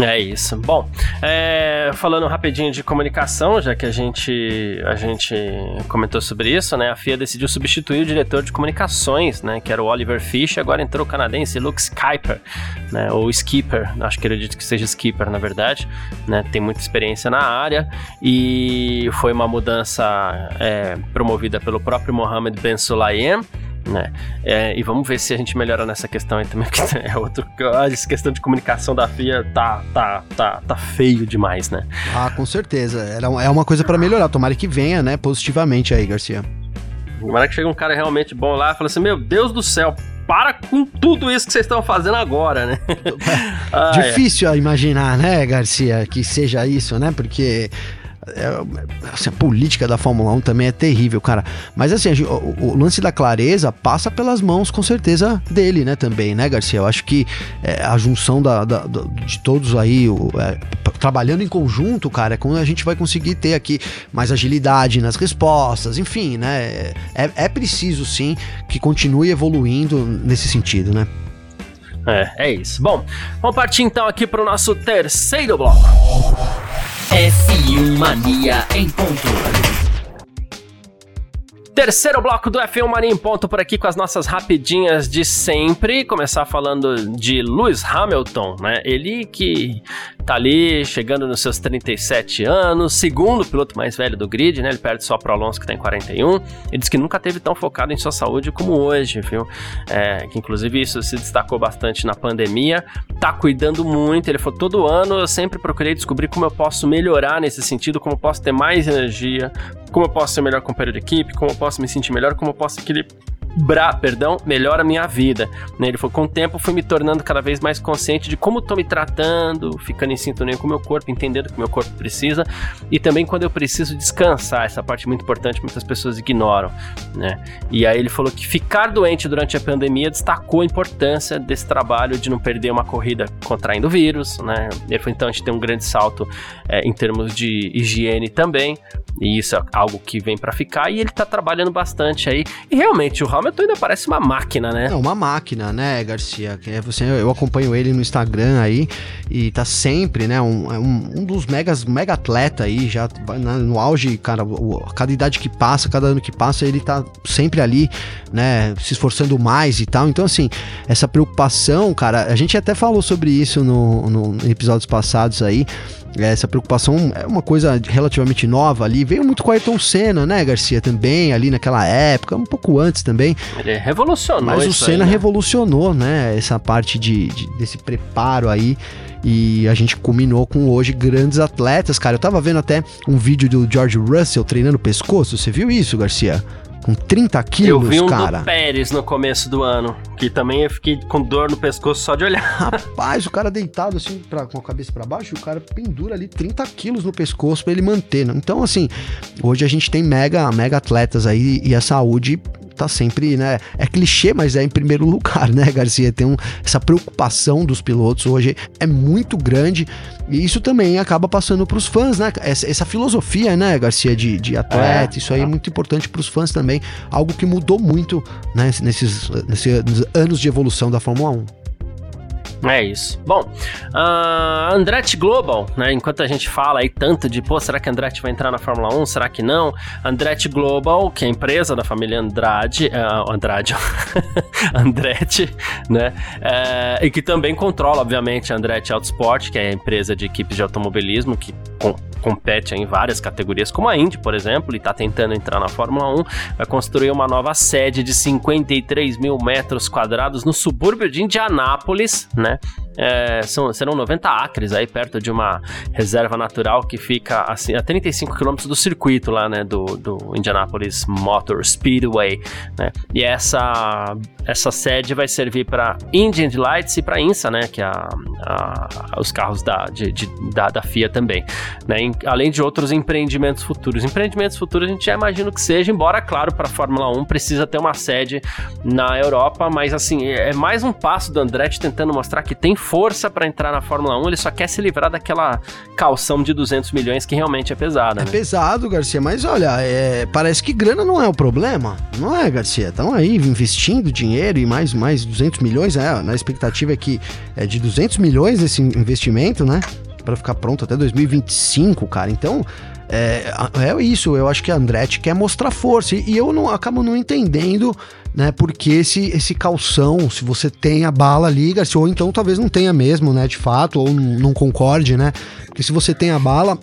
É isso. Bom, é, falando rapidinho de comunicação, já que a gente, a gente comentou sobre isso, né? A FIA decidiu substituir o diretor de comunicações, né? Que era o Oliver Fish, agora entrou o canadense Luke Skyper, né? Ou Skipper, acho que acredito que seja Skipper, na verdade, né? Tem muita experiência na área e foi uma mudança é, promovida pelo próprio Mohamed Ben Sulayem, né? É, e vamos ver se a gente melhora nessa questão aí também, porque é outro. Essa questão de comunicação da FIA tá, tá, tá, tá feio demais, né? Ah, com certeza. É uma coisa para melhorar. Tomara que venha, né, positivamente aí, Garcia. Tomara que chegue um cara realmente bom lá e fale assim: Meu Deus do céu, para com tudo isso que vocês estão fazendo agora, né? ah, Difícil é. imaginar, né, Garcia, que seja isso, né? Porque assim, a política da Fórmula 1 também é terrível, cara. Mas assim, o, o, lance da clareza passa pelas mãos, com certeza, dele, né, também, né, Garcia? Eu acho que é, a junção da, da, da, de todos aí, o, é, trabalhando em conjunto, cara, é quando a gente vai conseguir ter aqui mais agilidade nas respostas, enfim, né? É, é preciso, sim, que continue evoluindo nesse sentido, né? É, é isso. Bom, vamos partir então aqui para o nosso terceiro bloco. F1 Mania em ponto. Terceiro bloco do F1 Mania em ponto por aqui com as nossas rapidinhas de sempre. Começar falando de Lewis Hamilton, né? Ele que tá ali chegando nos seus 37 anos, segundo piloto mais velho do grid, né? Ele perde só pro Alonso que tem 41. Ele diz que nunca teve tão focado em sua saúde como hoje, viu? É, que inclusive isso se destacou bastante na pandemia. Tá cuidando muito. Ele falou: todo ano eu sempre procurei descobrir como eu posso melhorar nesse sentido, como eu posso ter mais energia, como eu posso ser melhor companheiro de equipe, como eu posso me sentir melhor, como eu posso equilibrar, perdão, melhor a minha vida. Né? Ele falou, com o tempo fui me tornando cada vez mais consciente de como estou me tratando, ficando em sintonia com o meu corpo, entendendo o que o meu corpo precisa e também quando eu preciso descansar, essa parte muito importante muitas pessoas ignoram, né? E aí ele falou que ficar doente durante a pandemia destacou a importância desse trabalho de não perder uma corrida contraindo vírus, né? Ele falou, então a gente tem um grande salto é, em termos de higiene também, e isso é algo que vem para ficar e ele tá trabalhando bastante aí. E realmente o Hamilton ainda parece uma máquina, né? É uma máquina, né, Garcia? É você, eu acompanho ele no Instagram aí e tá sempre, né, um, é um, dos megas, mega atleta aí, já no auge, cara, cada idade que passa, cada ano que passa, ele tá sempre ali, né, se esforçando mais e tal. Então, assim, essa preocupação, cara, a gente até falou sobre isso no, no episódios passados aí, essa preocupação é uma coisa relativamente nova ali. Veio muito com a Ayrton Senna, né, Garcia? Também, ali naquela época, um pouco antes também. Ele revolucionou. Mas o Senna aí, né? revolucionou, né? Essa parte de, de, desse preparo aí. E a gente culminou com hoje grandes atletas, cara. Eu tava vendo até um vídeo do George Russell treinando o pescoço. Você viu isso, Garcia? Com 30 quilos, Eu vi um cara. do Pérez no começo do ano, que também eu fiquei com dor no pescoço só de olhar. Rapaz, o cara deitado assim, pra, com a cabeça para baixo, o cara pendura ali 30 quilos no pescoço para ele manter. Né? Então, assim, hoje a gente tem mega, mega atletas aí e a saúde tá sempre, né? É clichê, mas é em primeiro lugar, né, Garcia? Tem um, essa preocupação dos pilotos hoje é muito grande e isso também acaba passando para os fãs, né? Essa, essa, filosofia, né, Garcia, de, de atleta, é, isso aí é, é muito importante para os fãs também. Algo que mudou muito, né, nesses, nesses anos de evolução da Fórmula 1. É isso. Bom, uh, Andretti Global, né? Enquanto a gente fala aí tanto de, pô, será que Andretti vai entrar na Fórmula 1? Será que não? Andretti Global, que é a empresa da família Andrade, uh, Andrade, Andretti, né? Uh, e que também controla, obviamente, a Andretti Autosport, que é a empresa de equipes de automobilismo que com, compete em várias categorias, como a Indy, por exemplo, e está tentando entrar na Fórmula 1, vai construir uma nova sede de 53 mil metros quadrados no subúrbio de Indianápolis, né? है É, são, serão 90 acres aí perto de uma reserva natural que fica assim, a 35 quilômetros do circuito lá, né, do, do Indianapolis Motor Speedway, né? E essa essa sede vai servir para Indian Lights e para INSA, né, que é a, a, os carros da, de, de, da, da, FIA também, né, em, além de outros empreendimentos futuros. Empreendimentos futuros a gente já imagina que seja, embora, claro, para a Fórmula 1 precisa ter uma sede na Europa, mas assim, é mais um passo do Andretti tentando mostrar que tem força para entrar na Fórmula 1, ele só quer se livrar daquela calção de 200 milhões que realmente é pesada. É né? pesado, Garcia, mas olha, é, parece que grana não é o problema, não é, Garcia? Estão aí investindo dinheiro e mais, mais 200 milhões, é, na expectativa é que é de 200 milhões esse investimento, né? Para ficar pronto até 2025, cara. Então, é, é isso, eu acho que a Andretti quer mostrar força. E eu não acabo não entendendo né? Porque esse, esse calção, se você tem a bala, liga-se, ou então talvez não tenha mesmo, né? De fato, ou não concorde, né? Porque se você tem a bala,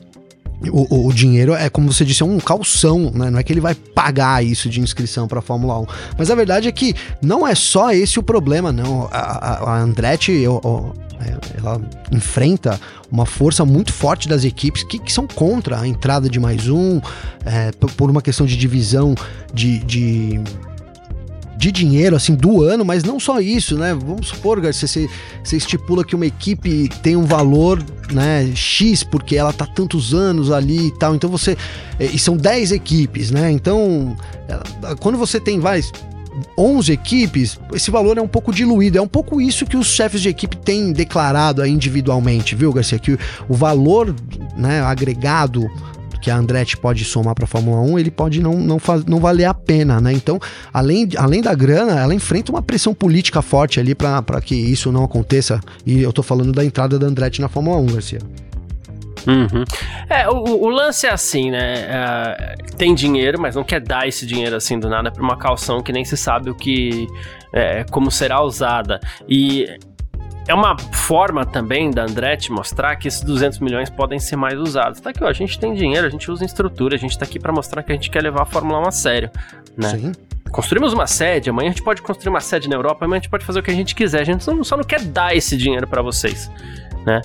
o, o, dinheiro é, como você disse, é um calção, né? Não é que ele vai pagar isso de inscrição para a Fórmula 1. Mas a verdade é que não é só esse o problema, não. A, a, a Andretti, eu, eu, ela enfrenta uma força muito forte das equipes que, que são contra a entrada de mais um, é, por uma questão de divisão de, de de dinheiro, assim, do ano, mas não só isso, né? Vamos supor, Garcia, você, você estipula que uma equipe tem um valor, né, X, porque ela tá tantos anos ali e tal, então você... E são 10 equipes, né? Então, quando você tem, vai, 11 equipes, esse valor é um pouco diluído. É um pouco isso que os chefes de equipe têm declarado individualmente, viu, Garcia? Que o valor né, agregado que a Andretti pode somar para a Fórmula 1, ele pode não, não, faz, não valer a pena, né? Então, além, além da grana, ela enfrenta uma pressão política forte ali para que isso não aconteça. E eu tô falando da entrada da Andretti na Fórmula 1, Garcia. Uhum. É, o, o, lance é assim, né? É, tem dinheiro, mas não quer dar esse dinheiro assim do nada para uma calção que nem se sabe o que. É, como será usada. E é uma forma também da Andretti mostrar que esses 200 milhões podem ser mais usados. Tá aqui, ó, a gente tem dinheiro, a gente usa estrutura, a gente tá aqui para mostrar que a gente quer levar a Fórmula 1 a sério, né? Sim. Construímos uma sede, amanhã a gente pode construir uma sede na Europa, amanhã a gente pode fazer o que a gente quiser, a gente só não, só não quer dar esse dinheiro para vocês né?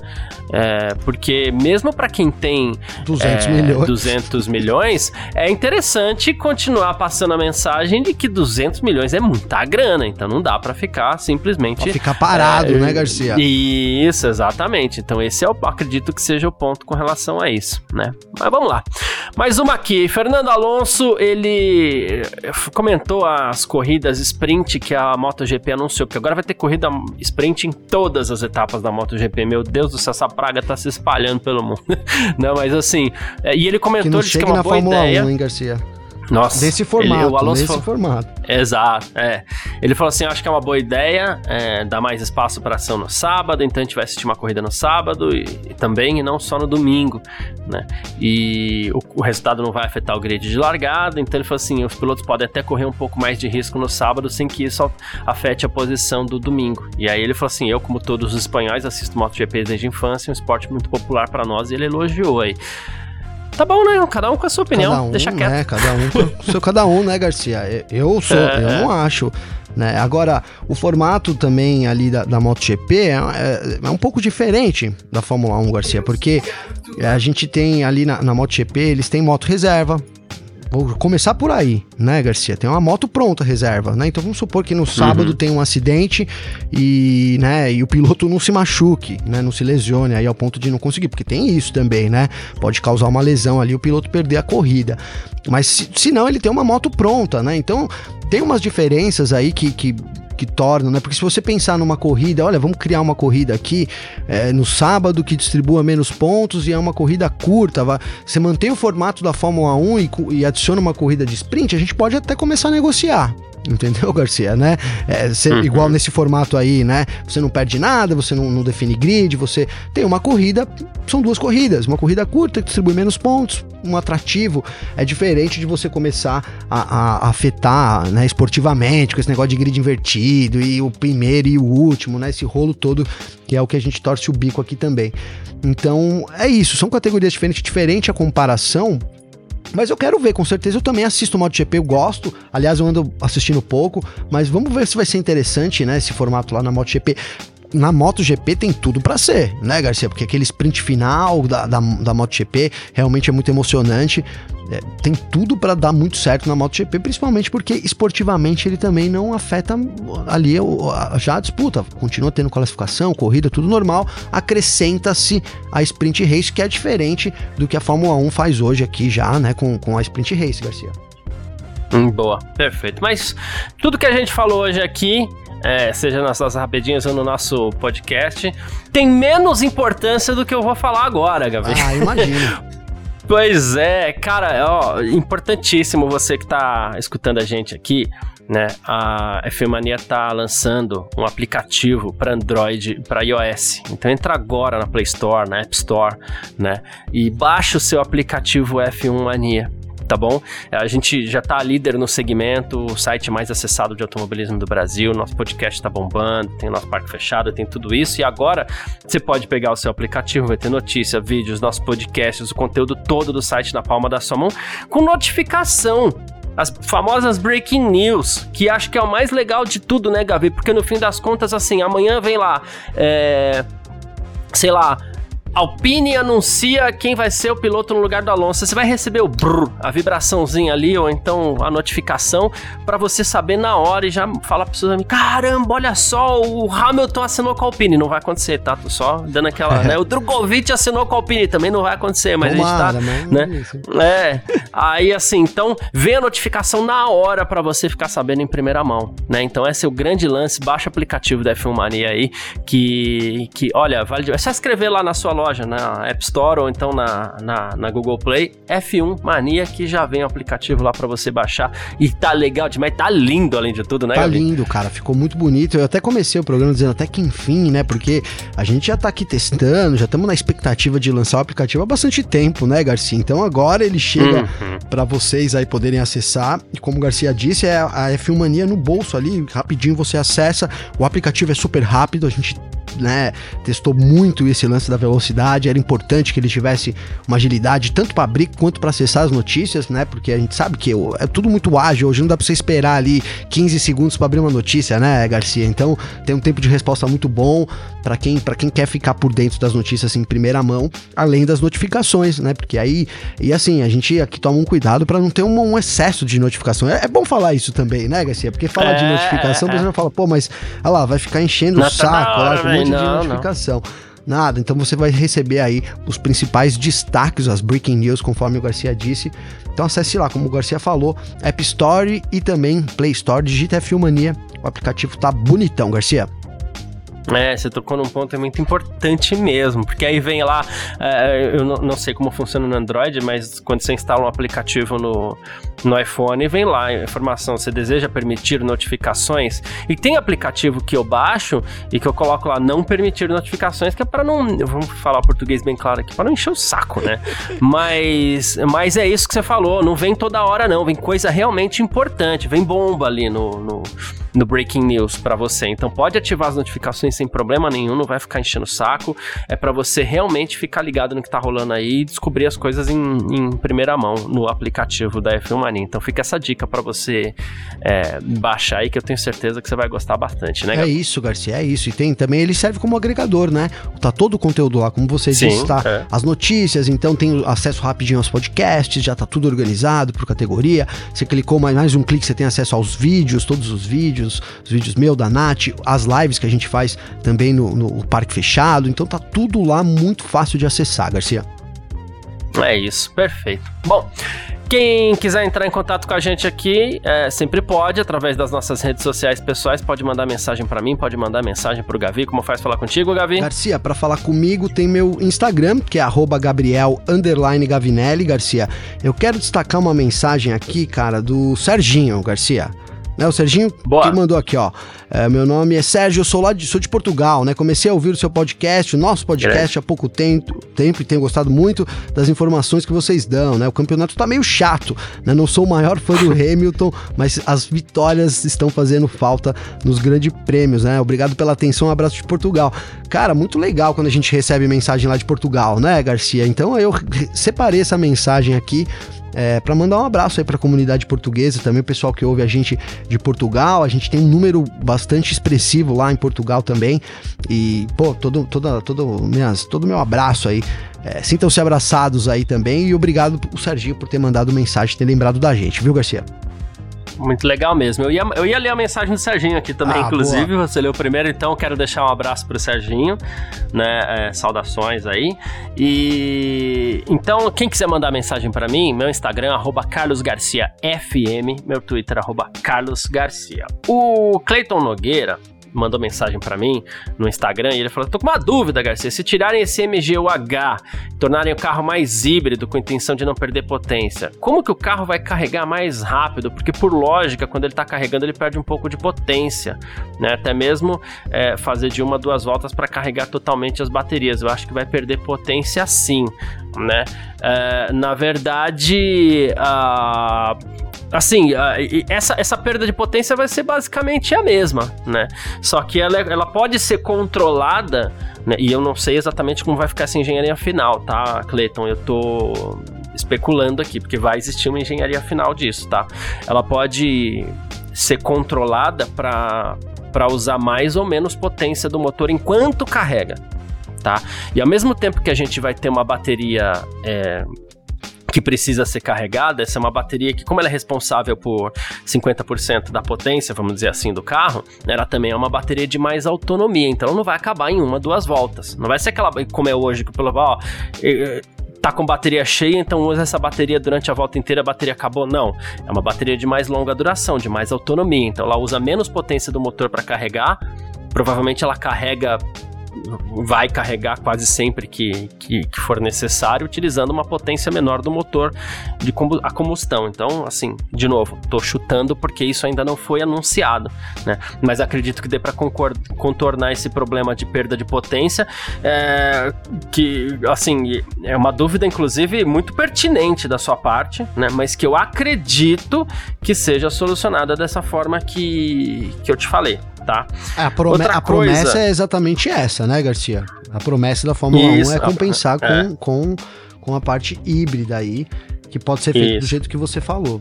É, porque mesmo para quem tem 200 é, milhões. 200 milhões, é interessante continuar passando a mensagem de que 200 milhões é muita grana, então não dá para ficar simplesmente pra ficar parado, é, né, Garcia? Isso, exatamente. Então esse é o acredito que seja o ponto com relação a isso, né? Mas vamos lá. Mais uma aqui, Fernando Alonso, ele comentou as corridas sprint que a MotoGP anunciou, porque agora vai ter corrida sprint em todas as etapas da MotoGP, meu Deus do céu, essa praga tá se espalhando pelo mundo. não, mas assim, é, e ele comentou que, não que é uma boa Fórmula ideia. 1, hein, Garcia? Nossa. Desse formato, ele, o Alonso desse formato. Exato, é. Ele falou assim, acho que é uma boa ideia, é, dar mais espaço para ação no sábado, então a gente vai assistir uma corrida no sábado e, e também, e não só no domingo, né? E o, o, resultado não vai afetar o grid de largada, então ele falou assim, os pilotos podem até correr um pouco mais de risco no sábado sem que isso afete a posição do domingo. E aí ele falou assim, eu como todos os espanhóis assisto MotoGP desde a infância, um esporte muito popular para nós, e ele elogiou aí. Tá bom, né? Cada um com a sua opinião. Cada um, Deixa quieto. Né? Cada um com seu cada um, né, Garcia? Eu sou, é, eu é. não acho. Né? Agora, o formato também ali da, da MotoGP é, é, é, um pouco diferente da Fórmula 1, Garcia, porque a gente tem ali na, na MotoGP, eles têm moto reserva, Vou começar por aí, né, Garcia? Tem uma moto pronta, reserva, né? Então vamos supor que no sábado uhum. tem um acidente e, né, e o piloto não se machuque, né? Não se lesione aí ao ponto de não conseguir, porque tem isso também, né? Pode causar uma lesão ali, o piloto perder a corrida. Mas se, se não, ele tem uma moto pronta, né? Então tem umas diferenças aí que, que que tornam, né? Porque se você pensar numa corrida, olha, vamos criar uma corrida aqui é, no sábado que distribua menos pontos e é uma corrida curta, vai, você mantém o formato da Fórmula 1 e, e adiciona uma corrida de sprint, a gente pode até começar a negociar. Entendeu, Garcia, né? É, cê, uhum. Igual nesse formato aí, né? Você não perde nada, você não, não, define grid, você tem uma corrida, são duas corridas, uma corrida curta que distribui menos pontos, um atrativo, é diferente de você começar a, a, a afetar, né, esportivamente, com esse negócio de grid invertido e o primeiro e o último, né? Esse rolo todo, que é o que a gente torce o bico aqui também. Então, é isso, são categorias diferentes, diferente a comparação, mas eu quero ver, com certeza. Eu também assisto o MotoGP, eu gosto. Aliás, eu ando assistindo pouco, mas vamos ver se vai ser interessante, né, esse formato lá na MotoGP na MotoGP tem tudo para ser, né, Garcia? Porque aquele sprint final da, da, da MotoGP realmente é muito emocionante. É, tem tudo para dar muito certo na MotoGP, principalmente porque esportivamente ele também não afeta ali já a disputa. Continua tendo classificação, corrida, tudo normal. Acrescenta-se a sprint race, que é diferente do que a Fórmula 1 faz hoje aqui já, né, com, com a sprint race, Garcia. Hum, boa, perfeito. Mas tudo que a gente falou hoje aqui é, seja nas nossas rapidinhas ou no nosso podcast, tem menos importância do que eu vou falar agora, Gabriel. Ah, imagino. pois é, cara, ó, importantíssimo você que tá escutando a gente aqui, né? A Fmania tá lançando um aplicativo para Android, para iOS. Então entra agora na Play Store, na App Store, né? E baixa o seu aplicativo F1 Mania tá bom? A gente já tá líder no segmento, o site mais acessado de automobilismo do Brasil, nosso podcast tá bombando, tem nosso parque fechado, tem tudo isso. E agora você pode pegar o seu aplicativo, vai ter notícia, vídeos, nossos podcasts, o conteúdo todo do site na palma da sua mão, com notificação as famosas breaking news, que acho que é o mais legal de tudo, né, Gabi? Porque no fim das contas, assim, amanhã vem lá, é, sei lá, Alpine anuncia quem vai ser o piloto no lugar do Alonso. Você vai receber o brrr, a vibraçãozinha ali, ou então a notificação, para você saber na hora e já falar para seus amigos: caramba, olha só, o Hamilton assinou com a Alpine. Não vai acontecer, tá? Tô só dando aquela. É. Né? O Drogovic assinou com a Alpine, também não vai acontecer, mas Tomara, a gente tá. Né? É. Aí assim, então, vem a notificação na hora para você ficar sabendo em primeira mão, né? Então, esse é o grande lance. Baixa o aplicativo da F1 Mania aí, que, que olha, vale. É só escrever lá na sua loja loja, na App Store ou então na, na, na Google Play, F1 Mania, que já vem o aplicativo lá para você baixar. E tá legal demais, tá lindo além de tudo, né? Tá Gabi? lindo, cara, ficou muito bonito. Eu até comecei o programa dizendo até que enfim, né? Porque a gente já tá aqui testando, já estamos na expectativa de lançar o aplicativo há bastante tempo, né, Garcia? Então agora ele chega uhum. para vocês aí poderem acessar. E como o Garcia disse, é a F1 Mania no bolso ali, rapidinho você acessa. O aplicativo é super rápido, a gente né, testou muito esse lance da velocidade, era importante que ele tivesse uma agilidade tanto para abrir quanto para acessar as notícias, né? Porque a gente sabe que é tudo muito ágil, hoje não dá para você esperar ali 15 segundos para abrir uma notícia, né, Garcia? Então, tem um tempo de resposta muito bom para quem para quem quer ficar por dentro das notícias em primeira mão, além das notificações, né? Porque aí e assim, a gente aqui toma um cuidado para não ter um, um, excesso de notificação. É, é, bom falar isso também, né, Garcia? Porque falar é, de notificação, é, você fala, pô, mas olha lá, vai ficar enchendo o saco, hora, lá, monte não, de notificação. Não. Nada, então você vai receber aí os principais destaques, as breaking news, conforme o Garcia disse. Então acesse lá, como o Garcia falou, App Store e também Play Store, digita F1 Mania. O aplicativo tá bonitão, Garcia. É, você tocou num ponto muito importante mesmo, porque aí vem lá, é, eu não, não, sei como funciona no Android, mas quando você instala um aplicativo no, no iPhone, vem lá a informação, você deseja permitir notificações, e tem aplicativo que eu baixo e que eu coloco lá, não permitir notificações, que é para não, vamos falar português bem claro aqui, para não encher o saco, né? mas, mas é isso que você falou, não vem toda hora não, vem coisa realmente importante, vem bomba ali no, no no Breaking News para você. Então pode ativar as notificações sem problema nenhum, não vai ficar enchendo o saco. É para você realmente ficar ligado no que tá rolando aí e descobrir as coisas em, em primeira mão no aplicativo da F1 Mania. Então fica essa dica para você é, baixar aí que eu tenho certeza que você vai gostar bastante, né? É isso, Garcia, é isso. E tem também ele serve como agregador, né? Tá todo o conteúdo lá, como você Sim, disse, tá? É. As notícias, então tem acesso rapidinho aos podcasts, já tá tudo organizado por categoria. Você clicou mais, mais um clique, você tem acesso aos vídeos, todos os vídeos vídeos, os vídeos meu, da Nath, as lives que a gente faz também no, no Parque Fechado. Então tá tudo lá muito fácil de acessar, Garcia. É isso, perfeito. Bom, quem quiser entrar em contato com a gente aqui, é, sempre pode, através das nossas redes sociais pessoais, pode mandar mensagem para mim, pode mandar mensagem pro Gavi. Como faz falar contigo, Gavi? Garcia, para falar comigo tem meu Instagram, que é Gabriel Gavinelli, Garcia. Eu quero destacar uma mensagem aqui, cara, do Serginho, Garcia né? O Serginho que mandou aqui, ó. É, meu nome é Sérgio, eu sou lá de, sou de Portugal, né? Comecei a ouvir o seu podcast, o nosso podcast há pouco tempo, tempo e tenho gostado muito das informações que vocês dão, né? O campeonato tá meio chato, né? Não sou o maior fã do Hamilton, mas as vitórias estão fazendo falta nos grandes prêmios, né? Obrigado pela atenção, um abraço de Portugal. Cara, muito legal quando a gente recebe mensagem lá de Portugal, né, Garcia? Então eu separei essa mensagem aqui é, para mandar um abraço aí para a comunidade portuguesa, também o pessoal que ouve a gente de Portugal. A gente tem um número bastante expressivo lá em Portugal também. E, pô, todo, toda, todo, minhas, todo meu abraço aí. É, Sintam-se abraçados aí também. E obrigado o Serginho por ter mandado mensagem, ter lembrado da gente, viu, Garcia? Muito legal mesmo. Eu ia, eu ia ler a mensagem do Serginho aqui também, ah, inclusive. Boa. Você leu primeiro, então quero deixar um abraço pro Serginho, né? É, saudações aí. E então, quem quiser mandar mensagem para mim, meu Instagram, arroba carlosgarciafm, meu Twitter, arroba carlosgarcia. O Cleiton Nogueira, mandou mensagem para mim no Instagram e ele falou: tô com uma dúvida, Garcia. Se tirarem esse MGUH, tornarem o carro mais híbrido com intenção de não perder potência, como que o carro vai carregar mais rápido? Porque, por lógica, quando ele tá carregando, ele perde um pouco de potência, né? Até mesmo é, fazer de uma, duas voltas para carregar totalmente as baterias. Eu acho que vai perder potência sim, né? É, na verdade, a assim, essa, essa perda de potência vai ser basicamente a mesma, né? Só que ela, ela pode ser controlada, né? E eu não sei exatamente como vai ficar essa engenharia final, tá, Cleiton? Eu tô especulando aqui, porque vai existir uma engenharia final disso, tá? Ela pode ser controlada para para usar mais ou menos potência do motor enquanto carrega, tá? E ao mesmo tempo que a gente vai ter uma bateria é, que precisa ser carregada, essa é uma bateria que, como ela é responsável por 50% da potência, vamos dizer assim, do carro, ela também é uma bateria de mais autonomia, então ela não vai acabar em uma, duas voltas. Não vai ser aquela, como é hoje, que pelo ó, tá com bateria cheia, então usa essa bateria durante a volta inteira, a bateria acabou. Não, é uma bateria de mais longa duração, de mais autonomia, então ela usa menos potência do motor para carregar, provavelmente ela carrega vai carregar quase sempre que, que, que, for necessário, utilizando uma potência menor do motor de a combustão. Então, assim, de novo, estou chutando porque isso ainda não foi anunciado, né? Mas acredito que dê para contornar esse problema de perda de potência, é, que, assim, é uma dúvida, inclusive, muito pertinente da sua parte, né? Mas que eu acredito que seja solucionada dessa forma que, que eu te falei tá? É, a, prome Outra a coisa... promessa é exatamente essa, né, Garcia? A promessa da Fórmula Isso, 1 é compensar a... com, é. com, com a parte híbrida aí, que pode ser feito do jeito que você falou.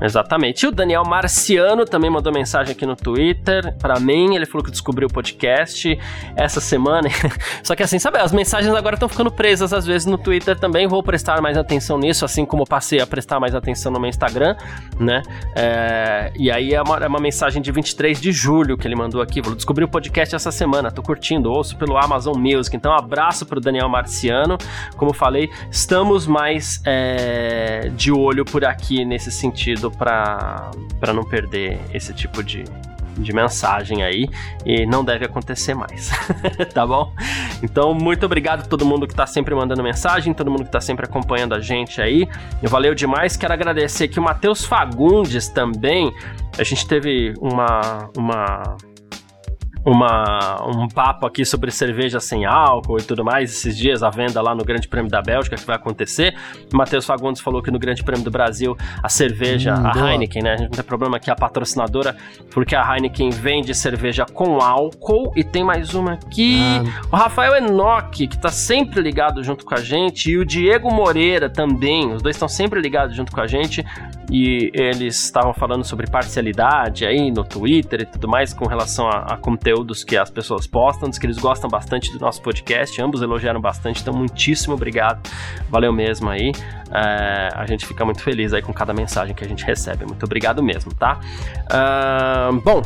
Exatamente. E o Daniel Marciano também mandou mensagem aqui no Twitter para mim. Ele falou que descobriu o podcast essa semana. Só que assim, sabe, as mensagens agora estão ficando presas às vezes no Twitter também. Vou prestar mais atenção nisso, assim como passei a prestar mais atenção no meu Instagram, né? É... E aí é uma, é uma, mensagem de 23 de julho que ele mandou aqui. Falou: descobri o podcast essa semana, tô curtindo, ouço pelo Amazon Music. Então, um abraço pro Daniel Marciano. Como falei, estamos mais é... de olho por aqui nesse sentido para não perder esse tipo de, de mensagem aí e não deve acontecer mais, tá bom? Então, muito obrigado a todo mundo que tá sempre mandando mensagem, todo mundo que tá sempre acompanhando a gente aí. Valeu demais. Quero agradecer aqui o Matheus Fagundes também. A gente teve uma, uma uma, um papo aqui sobre cerveja sem álcool e tudo mais, esses dias, a venda lá no Grande Prêmio da Bélgica que vai acontecer. O Matheus Fagundes falou que no Grande Prêmio do Brasil a cerveja, hum, a boa. Heineken, né? A gente não tem problema que a patrocinadora, porque a Heineken vende cerveja com álcool e tem mais uma aqui. Ah. O Rafael Enoch, que tá sempre ligado junto com a gente, e o Diego Moreira também, os dois estão sempre ligados junto com a gente e eles estavam falando sobre parcialidade aí no Twitter e tudo mais com relação a, a conteúdo conteúdos que as pessoas postam, diz que eles gostam bastante do nosso podcast, ambos elogiaram bastante, então muitíssimo obrigado, valeu mesmo aí. É, a gente fica muito feliz aí com cada mensagem que a gente recebe, muito obrigado mesmo, tá? Uh, bom,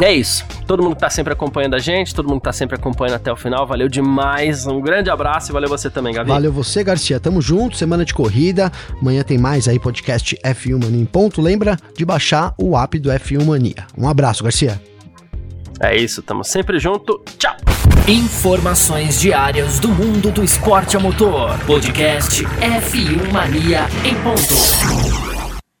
é isso. Todo mundo que tá sempre acompanhando a gente, todo mundo que tá sempre acompanhando até o final, valeu demais. Um grande abraço e valeu você também, Gabi. Valeu você, Garcia. Tamo junto, semana de corrida. Amanhã tem mais aí podcast F1 Mania em ponto. Lembra de baixar o app do F1 Mania. Um abraço, Garcia. É isso, tamo sempre junto. Tchau! Informações diárias do mundo do esporte a motor. Podcast F1 Mania em ponto.